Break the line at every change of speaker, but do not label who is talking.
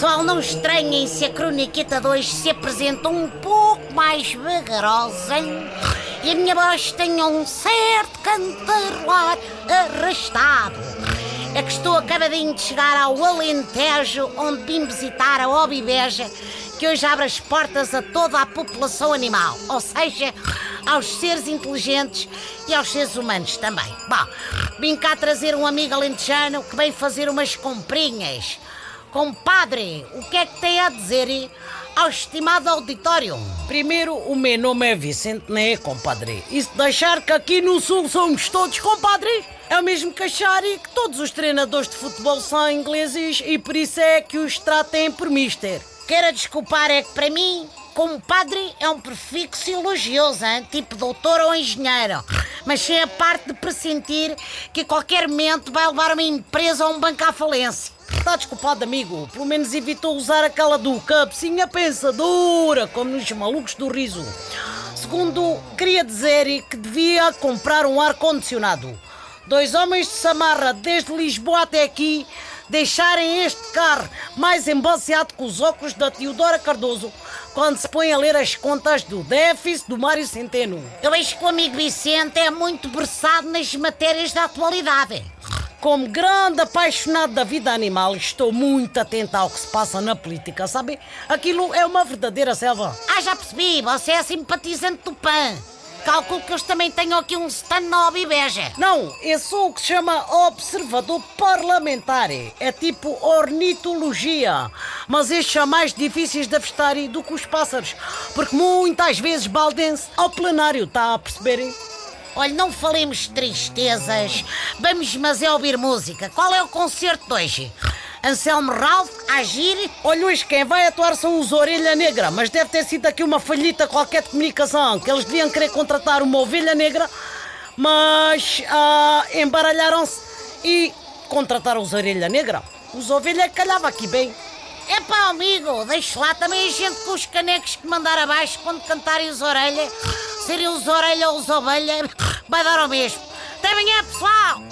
Pessoal, não estranhem se a croniqueta de hoje se apresenta um pouco mais vagarosa e a minha voz tenha um certo cantarolar arrastado. É que estou acabadinho de chegar ao Alentejo, onde vim visitar a Obibeja, que hoje abre as portas a toda a população animal, ou seja, aos seres inteligentes e aos seres humanos também. Bom, vim cá trazer um amigo alentejano que vem fazer umas comprinhas. Compadre, o que é que tem a dizer ao estimado auditório?
Primeiro, o meu nome é Vicente, né, compadre? E se deixar que aqui no Sul somos todos compadres, é o mesmo que achar que todos os treinadores de futebol são ingleses e por isso é que os tratem por mister.
Quero desculpar, é que para mim, compadre é um prefixo elogioso, hein? tipo doutor ou engenheiro. Mas sem a parte de pressentir que a qualquer momento vai levar uma empresa ou um banco à falência.
Está desculpado, amigo. Pelo menos evitou usar aquela do cabecinha pensadora, como nos malucos do riso. Segundo, queria dizer que devia comprar um ar-condicionado. Dois homens de Samarra, desde Lisboa até aqui, deixarem este carro mais embaciado que os óculos da Teodora Cardoso quando se põe a ler as contas do déficit do Mário Centeno.
Eu vejo que o amigo Vicente é muito versado nas matérias da atualidade.
Como grande apaixonado da vida animal, estou muito atento ao que se passa na política, sabe? Aquilo é uma verdadeira selva.
Ah, já percebi, você é simpatizante do PAN. Calculo que eles também tenham aqui um stand na Obibeja.
Não, eu sou o que se chama observador parlamentar. É tipo ornitologia. Mas estes são mais difíceis de avistar do que os pássaros. Porque muitas vezes baldem-se ao plenário, está a perceberem?
Olha, não falemos de tristezas. Vamos, mas é ouvir música. Qual é o concerto de hoje? Anselmo Ralph, Agir.
Olha, hoje quem vai atuar são os Orelha Negra, mas deve ter sido aqui uma falhita qualquer de comunicação, que eles deviam querer contratar uma ovelha negra, mas ah, embaralharam-se e contrataram os Orelha Negra. Os Ovelha calhava aqui bem.
É pá, amigo, deixe lá também a gente com os canecos que mandar abaixo quando cantarem os Orelha. Serem os Orelha ou os Ovelha, vai dar ao mesmo. Até amanhã, pessoal!